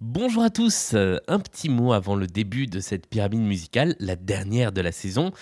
Bonjour à tous, Euh, un petit mot avant le début de cette pyramide musicale, la dernière de la saison,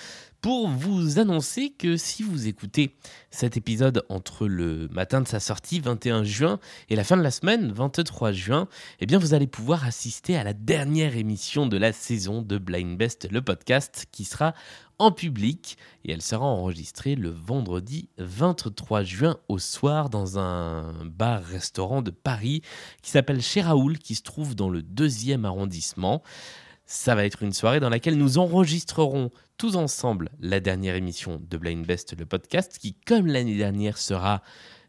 pour vous annoncer que si vous écoutez cet épisode entre le matin de sa sortie, 21 juin, et la fin de la semaine, 23 juin, eh bien vous allez pouvoir assister à la dernière émission de la saison de Blind Best, le podcast, qui sera en public et elle sera enregistrée le vendredi 23 juin au soir dans un bar-restaurant de Paris qui s'appelle Chez Raoul, qui se trouve dans le deuxième arrondissement. Ça va être une soirée dans laquelle nous enregistrerons tous ensemble la dernière émission de Blind Best, le podcast, qui, comme l'année dernière, sera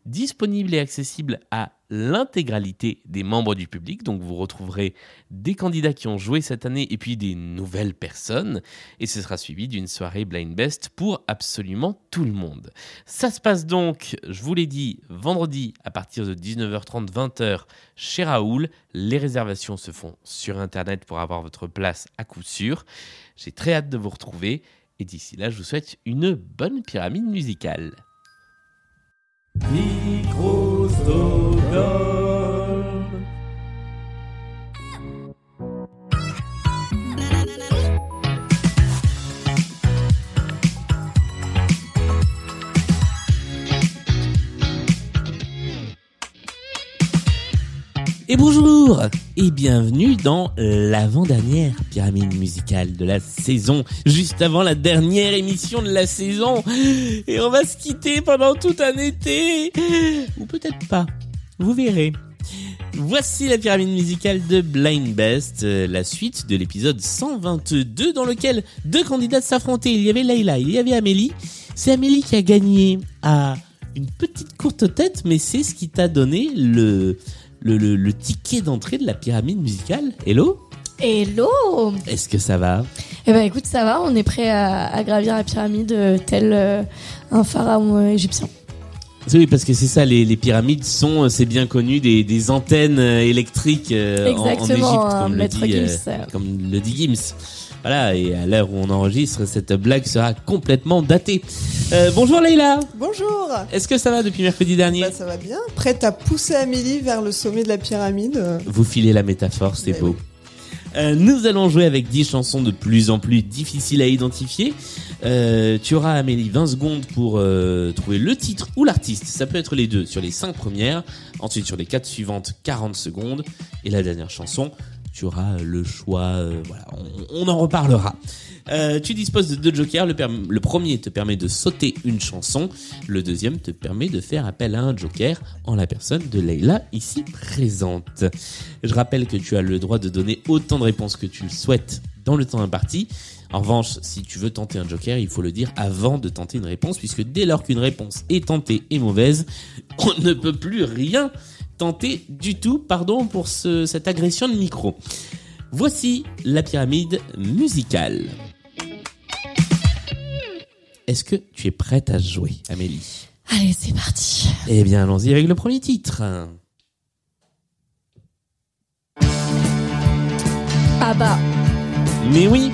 disponible et accessible à l'intégralité des membres du public. Donc vous retrouverez des candidats qui ont joué cette année et puis des nouvelles personnes. Et ce sera suivi d'une soirée Blind Best pour absolument tout le monde. Ça se passe donc, je vous l'ai dit, vendredi à partir de 19h30, 20h chez Raoul. Les réservations se font sur Internet pour avoir votre place à coup sûr. J'ai très hâte de vous retrouver. Et d'ici là, je vous souhaite une bonne pyramide musicale. do dom. Bonjour et bienvenue dans l'avant-dernière pyramide musicale de la saison, juste avant la dernière émission de la saison. Et on va se quitter pendant tout un été. Ou peut-être pas. Vous verrez. Voici la pyramide musicale de Blind Best, euh, la suite de l'épisode 122 dans lequel deux candidates s'affrontaient. Il y avait Layla, il y avait Amélie. C'est Amélie qui a gagné à une petite courte tête, mais c'est ce qui t'a donné le, le, le, le ticket d'entrée de la pyramide musicale. Hello Hello Est-ce que ça va Eh ben écoute, ça va, on est prêt à, à gravir la pyramide euh, tel euh, un pharaon euh, égyptien. Oui, parce que c'est ça, les, les pyramides sont, c'est bien connu, des, des antennes électriques en, en Égypte, le, dit, euh, Gims. comme le dit Gims. Voilà, et à l'heure où on enregistre, cette blague sera complètement datée. Euh, bonjour Leïla Bonjour Est-ce que ça va depuis mercredi dernier bah, Ça va bien. Prête à pousser Amélie vers le sommet de la pyramide. Vous filez la métaphore, c'est Mais beau. Euh, nous allons jouer avec 10 chansons de plus en plus difficiles à identifier. Euh, tu auras, Amélie, 20 secondes pour euh, trouver le titre ou l'artiste. Ça peut être les deux sur les 5 premières. Ensuite, sur les 4 suivantes, 40 secondes. Et la dernière chanson, tu auras le choix. euh, voilà, on, en reparlera. Euh, tu disposes de deux jokers. Le, premier te permet de sauter une chanson. Le deuxième te permet de faire appel à un joker en la personne de Leïla ici présente. Je rappelle que tu as le droit de donner autant de réponses que tu le souhaites dans le temps imparti. En revanche, si tu veux tenter un joker, il faut le dire avant de tenter une réponse, puisque dès lors qu'une réponse est tentée et mauvaise, on ne peut plus rien tenter du tout. Pardon pour ce- cette agression de micro. Voici la pyramide musicale. Est-ce que tu es prête à jouer, Amélie? Allez, c'est parti. Eh bien, allons-y avec le premier titre. Ah bah, Mais oui,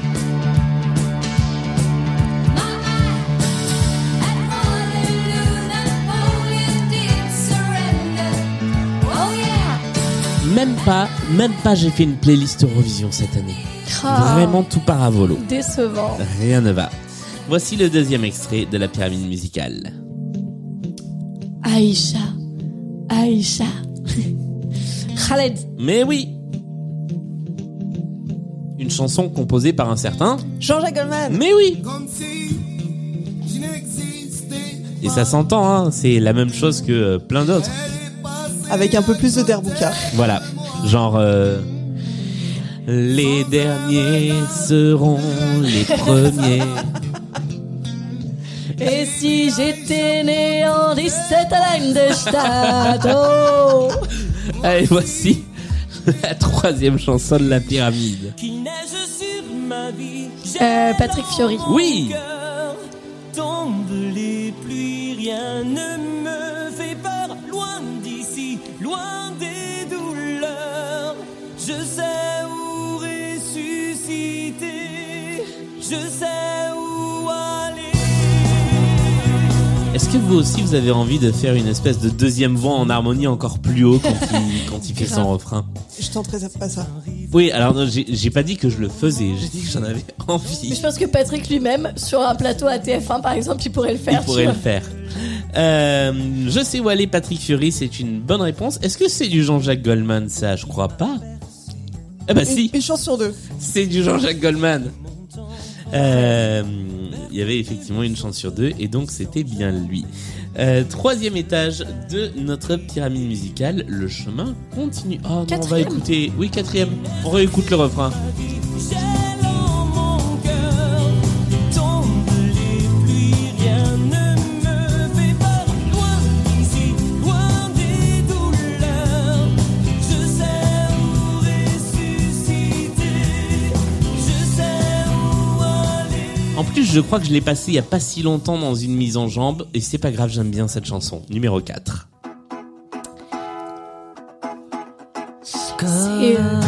même pas, même pas j'ai fait une playlist Eurovision cette année. ah, Vraiment tout part à volo. décevant. Rien ne va. Voici le deuxième extrait de la pyramide musicale. Aïcha, Aïcha. Khaled, Mais oui Une chanson composée par un certain... Jean-Jacques Goldman Mais oui Et ça s'entend, hein, c'est la même chose que euh, plein d'autres. Avec un peu plus de Derbuka. Voilà, genre... euh, les derniers seront les premiers. Et si j'étais né en 17 de Stadt, oh Allez, voici la troisième chanson de la pyramide. Euh, Patrick Fiori. Oui Tombe les pluies, rien ne que vous aussi vous avez envie de faire une espèce de deuxième voix en harmonie encore plus haut quand il, quand il fait son refrain Je tenterai pas ça. Oui, alors non, j'ai j'ai pas dit que je le faisais, j'ai dit que j'en avais Mais envie. je pense que Patrick lui-même, sur un plateau à TF1 par exemple, il pourrait le faire. Il pourrait le faire. Euh, je sais où aller, Patrick Fury, c'est une bonne réponse. Est-ce que c'est du Jean-Jacques Goldman, ça? Je crois pas. Eh ben Une, si, une chance sur deux. c'est du Jean-Jacques Goldman. Euh, Il y avait effectivement une chance sur deux, et donc c'était bien lui. Euh, troisième étage de notre pyramide musicale, le chemin continue. Oh non, on va écouter. Oui, quatrième. On réécoute le refrain. Plus, je crois que je l'ai passé il y a pas si longtemps dans une mise en jambe, et c'est pas grave, j'aime bien cette chanson. Numéro 4. C'est, euh,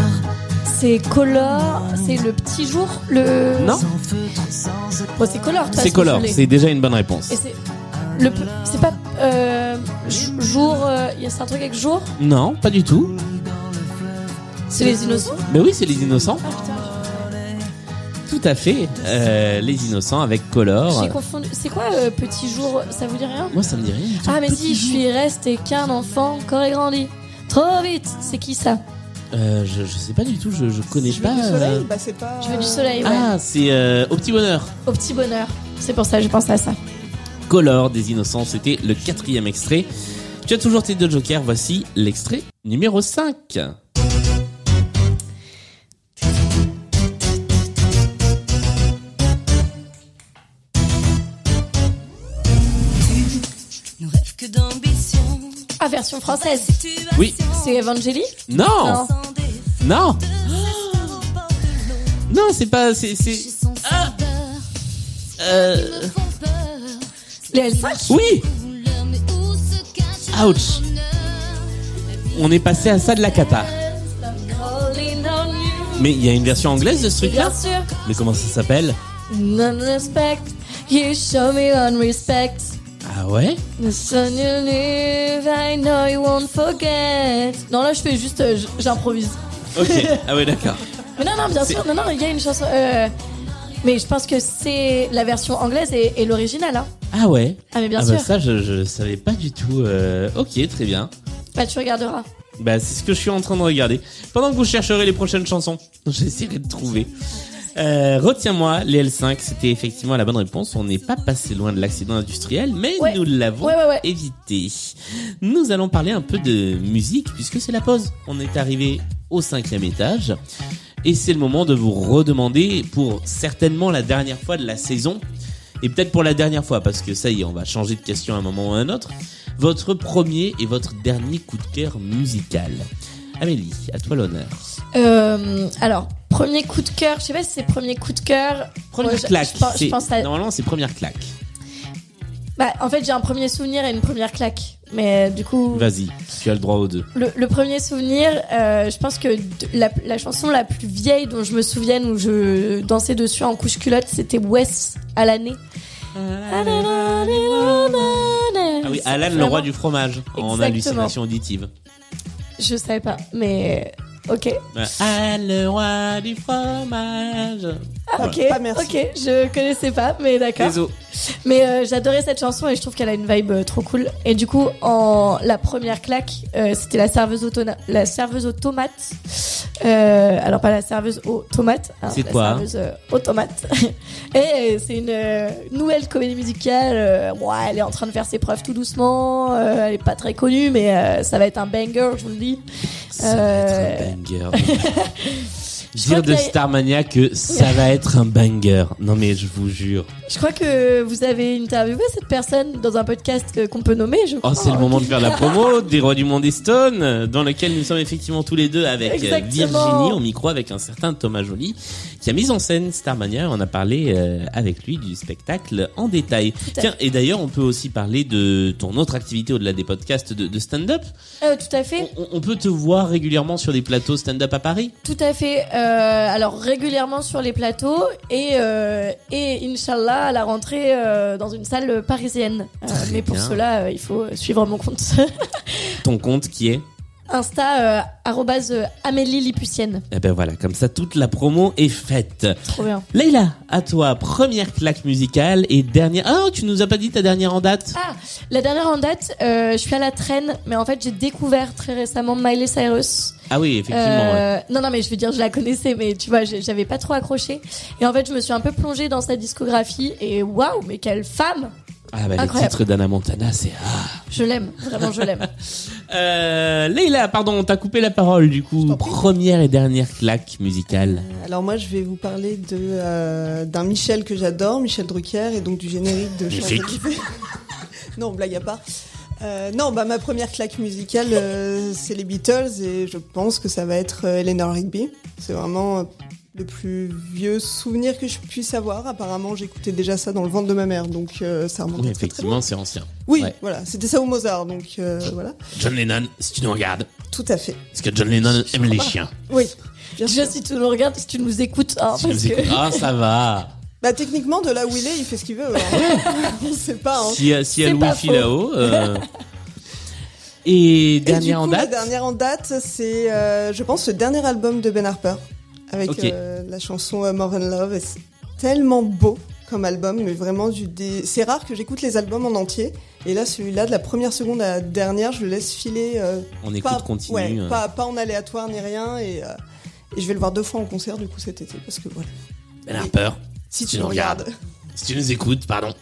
C'est Color, c'est le petit jour, le. Non, Bon, c'est Color. c'est Color, c'est déjà une bonne réponse. Et c'est le, pe- c'est pas euh, jour. euh, y a- un truc avec jour? Non, pas du tout. C'est les innocents? Mais oui, c'est Les Innocents. Ah à fait. Euh, les Innocents avec Color. J'ai confondu. C'est quoi euh, petit jour? Ça vous dit rien? Moi, ça me dit rien. Ah mais si, je suis resté qu'un enfant, corps et grandi. Trop vite. C'est qui ça? Euh, je, je sais pas du tout, je, je connais Je veux pas. du soleil, euh, bah c'est pas. Je veux du soleil. Ouais. Ah, c'est euh, Au Petit Bonheur. Au petit bonheur. C'est pour ça que j'ai pensé à ça. Color des Innocents, c'était le quatrième extrait. Tu as toujours tes deux jokers, voici l'extrait numéro 5. Ah version française. Oui. C'est Evangélie Non Non. Non Non, c'est pas... C'est... Ah Euh... Les L5 Oui Ouch On est passé à ça de la cata. Mais il y a une version anglaise de ce truc-là Bien sûr. Mais comment ça s'appelle? Non respect. You show me on respect. Ah ouais? The sun you live, I know you won't forget. Non, là, je fais juste. euh, j- J'improvise. Ok, ah ouais d'accord. Mais non, non, bien sûr. Non, non, il y a une chanson. euh, mais je pense que c'est la version anglaise et, et l'original. Hein. Ah ouais? Ah, mais bien ah sûr. bah ça je, je savais pas du tout. Euh, ok, très bien. Bah, tu regarderas. Bah c'est ce que je suis en train de regarder. Pendant que vous chercherez les prochaines chansons, j'essaierai de trouver. Euh, Retiens-moi, les L5, c'était effectivement la bonne réponse. On n'est pas passé loin de l'accident industriel, mais Ouais. nous l'avons Ouais, ouais, ouais. évité. Nous allons parler un peu de musique, puisque c'est la pause. On est arrivé au cinquième étage. Et c'est le moment de vous redemander, pour certainement la dernière fois de la saison, et peut-être pour la dernière fois, parce que ça y est, on va changer de question à un moment ou à un autre, votre premier et votre dernier coup de cœur musical. Amélie, à toi l'honneur. Euh, alors, premier coup de cœur. Je sais pas si c'est premier coup de cœur. Première Ouais, claque. je pense- je c'est- pense à- Normalement, c'est première claque. Bah, en fait, j'ai un premier souvenir et une première claque. Mais euh, du coup, Vas-y, tu as le droit aux deux. le, le premier souvenir, euh, je pense que la, la chanson la plus vieille dont je me souvienne où je dansais dessus en couche culotte, c'était Wes à l'année. Ah oui, Alan, le roi du fromage, en hallucination auditive. Je savais pas, mais ok. Alan, le roi du fromage. Ah, Voilà. ok, Pas merci. ok, je connaissais pas, mais d'accord. Désolé. Mais euh, j'adorais cette chanson et je trouve qu'elle a une vibe euh, trop cool. Et du coup, en la première claque, euh, c'était la serveuse autona- la serveuse aux tomates. Euh, alors pas la serveuse aux tomates. hein, C'est la quoi Serveuse euh, aux tomates. et euh, c'est une euh, nouvelle comédie musicale. euh, ouais, elle est en train de faire ses preuves tout doucement. euh, elle est pas très connue, mais euh, ça va être un banger, je vous le dis. Ça va être un banger. Je crois Dire de Starmania que ça va être un banger. Non mais je vous jure. Je crois que vous avez interviewé cette personne dans un podcast qu'on peut nommer. Je Oh, crois. c'est le moment de faire la promo des Rois du Monde et Stone, dans lequel nous sommes effectivement tous les deux avec euh, Exactement. Virginie au micro, avec un certain Thomas Joly, qui a mis en scène Starmania. On a parlé euh, avec lui du spectacle en détail. Tiens, et d'ailleurs, on peut aussi parler de ton autre activité au-delà des podcasts de, de stand-up. Euh, tout à fait. On, on peut te voir régulièrement sur des plateaux stand-up à Paris? Tout à fait. Euh, alors régulièrement sur les plateaux et euh, et À la rentrée euh, dans une salle parisienne. Euh, mais pour bien. cela, euh, il faut suivre mon compte. Ton compte qui est? Insta, euh, arrobase, euh, Amélie Lipucienne. Eh ben voilà, comme ça toute la promo est faite. Trop bien. Leïla, à toi, première claque musicale et dernière. Ah, tu nous as pas dit ta dernière en date? Ah, la dernière en date, euh, je suis à la traîne, mais en fait, j'ai découvert très récemment Miley Cyrus. Ah oui, effectivement. ouais. Euh, Non, non, mais je veux dire, je la connaissais, mais tu vois, j'avais pas trop accroché. Et en fait, je me suis un peu plongée dans sa discographie et waouh, mais quelle femme Ah bah les incroyable. titres d'Anna Montana, c'est ah. Je l'aime, vraiment, je l'aime. Euh, Leïla, pardon, on t'a coupé la parole du coup. Première et dernière claque musicale. Alors moi, je vais vous parler de euh, d'un Michel que j'adore, Michel Drucker, et donc du générique de non, blague à part. Euh, non, bah ma première claque musicale, euh, c'est les Beatles, et je pense que ça va être euh, Eleanor Rigby. C'est vraiment euh, le plus vieux souvenir que je puisse avoir. Apparemment, j'écoutais déjà ça dans le ventre de ma mère, donc euh, ça remonte Oui, très, effectivement, c'est ancien. Oui, Ouais. voilà, c'était ça au Mozart, donc euh, voilà, John Lennon, si tu nous regardes, tout à fait. parce que John Lennon aime les chiens. Oui, bien Déjà, sûr. si tu nous regardes, si tu nous écoutes, hein, Si parce nous que... écoutes- Ah, ça va. Bah techniquement, de là où il est, il fait ce qu'il veut. hein. On sait pas. Hein. Si, si elle wifi là-haut. euh. Et Et dernière du en coup, la date. dernière en date, c'est, euh, je pense, le dernier album de Ben Harper, avec euh, la chanson euh, More Than Love. C'est tellement beau comme album, mais vraiment du dé... C'est rare que j'écoute les albums en entier. Et là, celui-là, de la première seconde à la dernière, je le laisse filer. euh, On écoute pas, continue. ouais, euh. pas, pas en aléatoire ni rien. Et, euh, et je vais le voir deux fois en concert du coup cet été, parce que voilà. Ben Harper, Si tu nous regardes. si tu nous écoutes, pardon.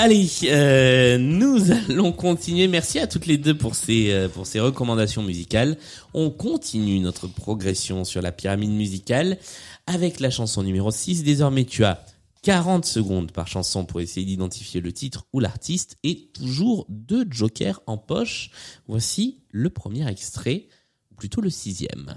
Allez, euh, nous allons continuer. Merci à toutes les deux pour ces euh, pour ces recommandations musicales. On continue notre progression sur la pyramide musicale avec la chanson numéro 6. Désormais, tu as 40 secondes par chanson pour essayer d'identifier le titre ou l'artiste et toujours deux jokers en poche. Voici le premier extrait, plutôt le sixième.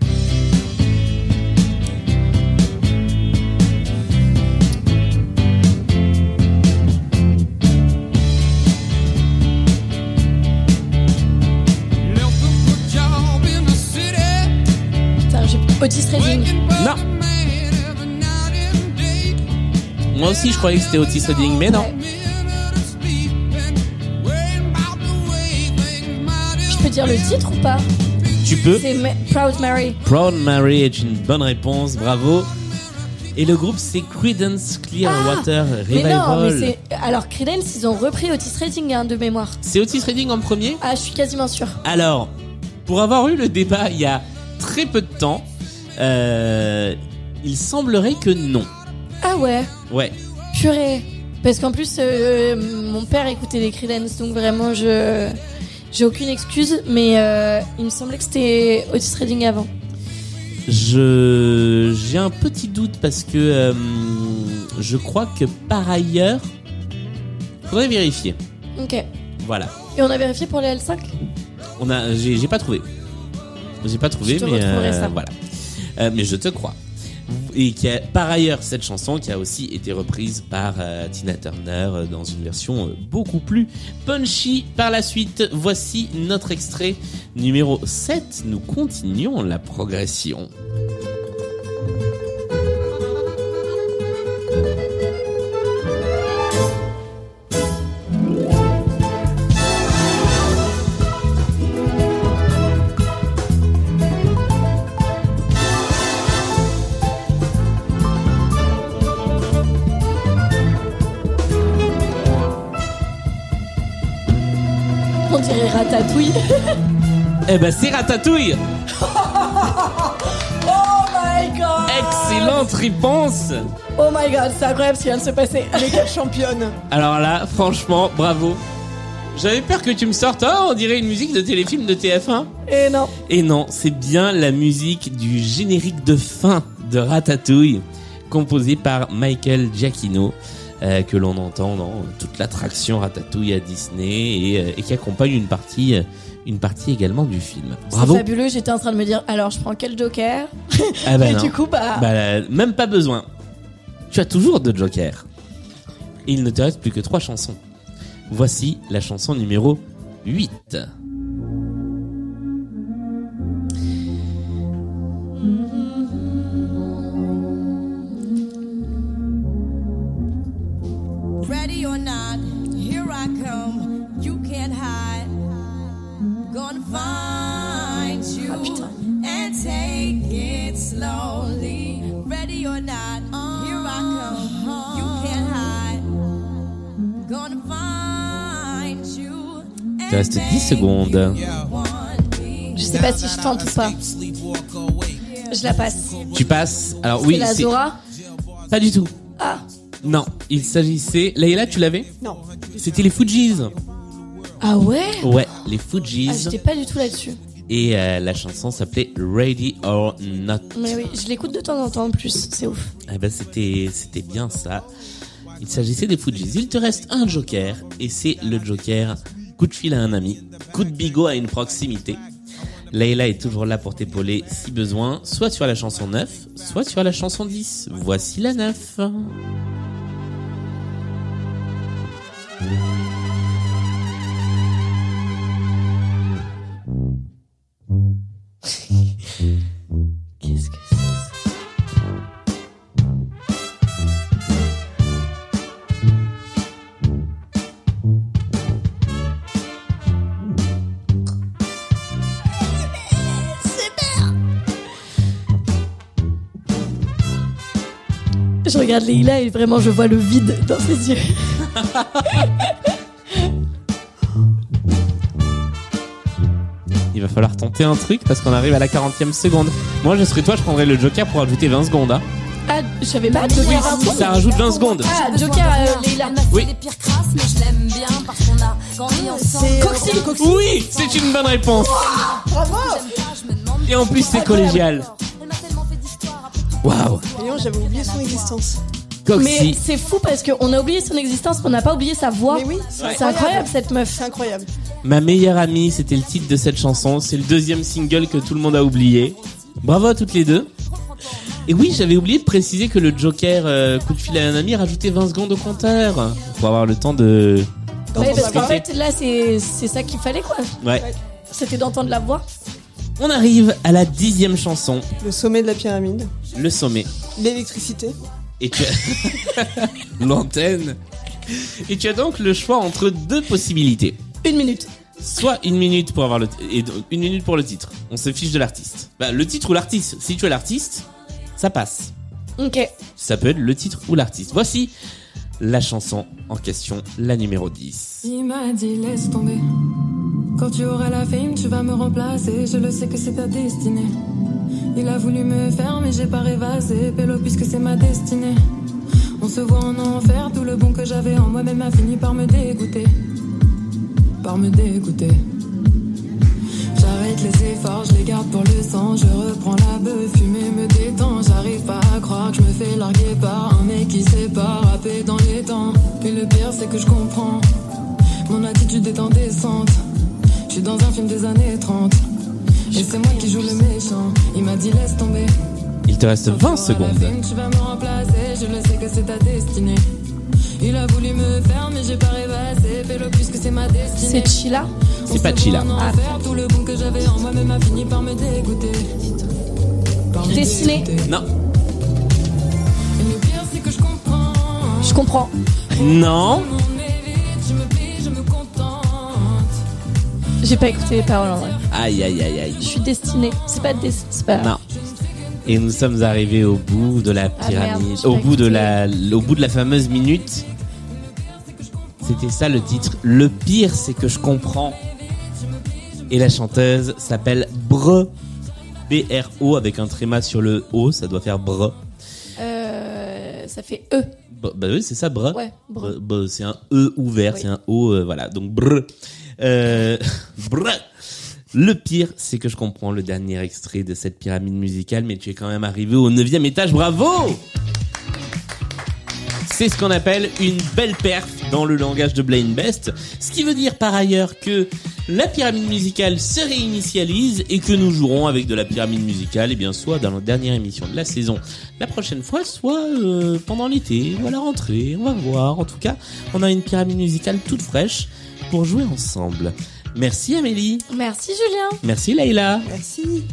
Otis Redding. Non. Moi aussi, je croyais que c'était Otis Redding, mais non. Je peux dire le titre ou pas? Tu peux. C'est Ma- Proud Mary. Proud Mary est une bonne réponse, bravo. Et le groupe c'est Creedence Clearwater Ah, Mais non, mais Revival. c'est. Alors, Creedence, ils ont repris Otis Redding hein, de mémoire. C'est Otis Redding en premier? Ah, je suis quasiment sûre. Alors, pour avoir eu le débat il y a très peu de temps, euh, il semblerait que non. Ah ouais, Ouais. purée. Parce qu'en plus, euh, mon père écoutait les Creedence, donc vraiment, je. J'ai aucune excuse, mais euh, il me semblait que c'était Otis Redding avant. Je j'ai un petit doute parce que euh, je crois que par ailleurs, faudrait vérifier. Ok. Voilà. Et on a vérifié pour les L5 On a, j'ai j'ai pas trouvé. J'ai pas trouvé, Je te mais retrouverai ça. voilà. Euh, mais je te crois. Et qui par ailleurs, cette chanson qui a aussi été reprise par euh, Tina Turner euh, dans une version beaucoup plus punchy. Par la suite, voici notre extrait numéro 7. Nous continuons la progression. Eh ben, c'est Ratatouille Oh my god Excellente réponse Oh my god, c'est incroyable ce qui vient de se passer. Mais quelle championne Alors là, franchement, bravo. J'avais peur que tu me sortes, oh, on dirait une musique de téléfilm de TF1. Et non. Et non, c'est bien la musique du générique de fin de Ratatouille, composée par Michael Giacchino, euh, que l'on entend dans toute l'attraction Ratatouille à Disney et, euh, et qui accompagne une partie, euh, une partie également du film. C'est Bravo. fabuleux, j'étais en train de me dire, alors je prends quel Joker Ah bah Et non. du coup, bah... Bah, même pas besoin. Tu as toujours deux jokers. Et il ne te reste plus que trois chansons. Voici la chanson numéro 8. Secondes. Je sais pas si je tente ou pas. Je la passe. Tu passes. Alors oui, c'est la c'est Zora. pas du tout. Ah, Non, il s'agissait. Layla, tu l'avais Non. C'était les Fujis. ah ouais Ouais, les Ah, Fujis. j'étais pas du tout là-dessus. Et euh, la chanson s'appelait Ready or Not. Mais oui, je l'écoute de temps en temps en plus, c'est ouf. Eh ben c'était c'était bien ça. Il s'agissait des Fujis. Il te reste un joker et c'est le joker coup de fil à un ami, coup de bigot à une proximité. Layla est toujours là pour t'épauler si besoin, soit sur la chanson 9, soit sur la chanson 10. Voici la 9. Regarde Leila et vraiment je vois le vide dans ses yeux. Il va falloir tenter un truc parce qu'on arrive à la 40e seconde. Moi je serais toi, je prendrais le joker pour ajouter 20 secondes. hein. Ah, je savais pas Joker. Oui, ça rajoute 20 secondes. Ah, Joker, euh, Leila. Oui. les pires crasses, mais je l'aime bien parce qu'on a grandi ensemble. C'est Coxy. Coxy. Oui, c'est une bonne réponse. Bravo. Et en plus c'est collégial. Waouh. Voyons, j'avais oublié son existence. Mais Coxy. c'est fou parce qu'on a oublié son existence, mais on n'a pas oublié sa voix. Mais oui, C'est incroyable cette meuf. C'est incroyable. Ma meilleure amie, c'était le titre de cette chanson. C'est le deuxième single que tout le monde a oublié. Bravo à toutes les deux. Et oui, j'avais oublié de préciser que le Joker euh, coup de fil à un ami rajoutait 20 secondes au compteur pour avoir le temps de. Ouais, parce qu'en fait, là, c'est c'est ça qu'il fallait, quoi. Ouais. C'était d'entendre la voix. On arrive à la dixième chanson, Le sommet de la pyramide. le sommet. L'électricité. Et tu as l'antenne. Et tu as donc le choix entre deux possibilités. Une minute. Soit une minute pour avoir le et donc une minute pour le titre. On se fiche de l'artiste. Bah, le titre ou l'artiste. Si tu es l'artiste, ça passe. Ok. Ça peut être le titre ou l'artiste. Voici la chanson en question, la numéro 10. Il m'a dit laisse tomber. Quand tu auras la fame, tu vas me remplacer. Je le sais que c'est ta destinée. Il a voulu me faire, mais j'ai pas rêvassé. Pélo, puisque c'est ma destinée. On se voit en enfer, tout le bon que j'avais en moi-même a fini par me dégoûter. Par me dégoûter. J'arrête les efforts, je les garde pour le sang. Je reprends la bœuf, fumer me détend. J'arrive pas à croire que je me fais larguer par un mec qui sait pas rapper dans les temps. Et le pire, c'est que je comprends. Mon attitude est indécente. Je suis dans un film des années 30. Et c'est moi qui joue le méchant. Il m'a dit laisse tomber. Il te reste 20 Quand tu auras la secondes. Tu vas me remplacer, je le sais que c'est ta destinée. Il a voulu me faire, mais j'ai pas. Fais-le puisque c'est ma destinée. C'est Chila. C'est pas Chila. Ah. Tout le bon que j'avais en moi-même a fini par me dégoûter. Par me Destinée. dégoûter. Non. Et le pire, c'est que je comprends. Je comprends. Non. J'ai pas écouté les paroles en vrai. Aïe, aïe, aïe, aïe. Je suis destinée. C'est pas des... c'est pas. Non. Et nous sommes arrivés au bout de la Ah, pyramide, merde, au bout de la, au bout de la fameuse minute. C'était ça le titre. Le pire, c'est que je comprends. Et la chanteuse s'appelle Bre. B-R-O avec un tréma sur le O, ça doit faire Bre. Euh, ça fait E. Bah oui, c'est ça, Bre. Ouais. Bre. Bre- Bre, c'est un E ouvert, Oui. c'est un O, euh, voilà. Donc Bre. Euh. Le pire, c'est que je comprends le dernier extrait de cette pyramide musicale, mais tu es quand même arrivé au neuvième étage. Bravo C'est ce qu'on appelle une belle perf dans le langage de Blind Best. Ce qui veut dire par ailleurs que la pyramide musicale se réinitialise et que nous jouerons avec de la pyramide musicale, et bien soit dans la dernière émission de la saison la prochaine fois, soit euh, pendant l'été ou à la rentrée. On va voir. En tout cas, on a une pyramide musicale toute fraîche pour jouer ensemble. Merci Amélie. Merci Julien. Merci Leïla. Merci.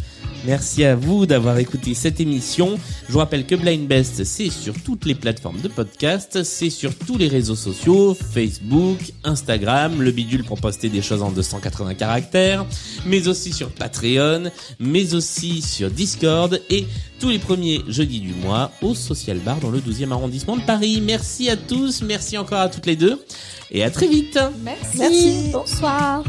Merci à vous d'avoir écouté cette émission. Je vous rappelle que Blind Best, c'est sur toutes les plateformes de podcast, c'est sur tous les réseaux sociaux, Facebook, Instagram, le bidule pour poster des choses en 280 caractères, mais aussi sur Patreon, mais aussi sur Discord et tous les premiers jeudis du mois au Social Bar dans le 12e arrondissement de Paris. Merci à tous, merci encore à toutes les deux et à très vite. Merci. Merci. Bonsoir.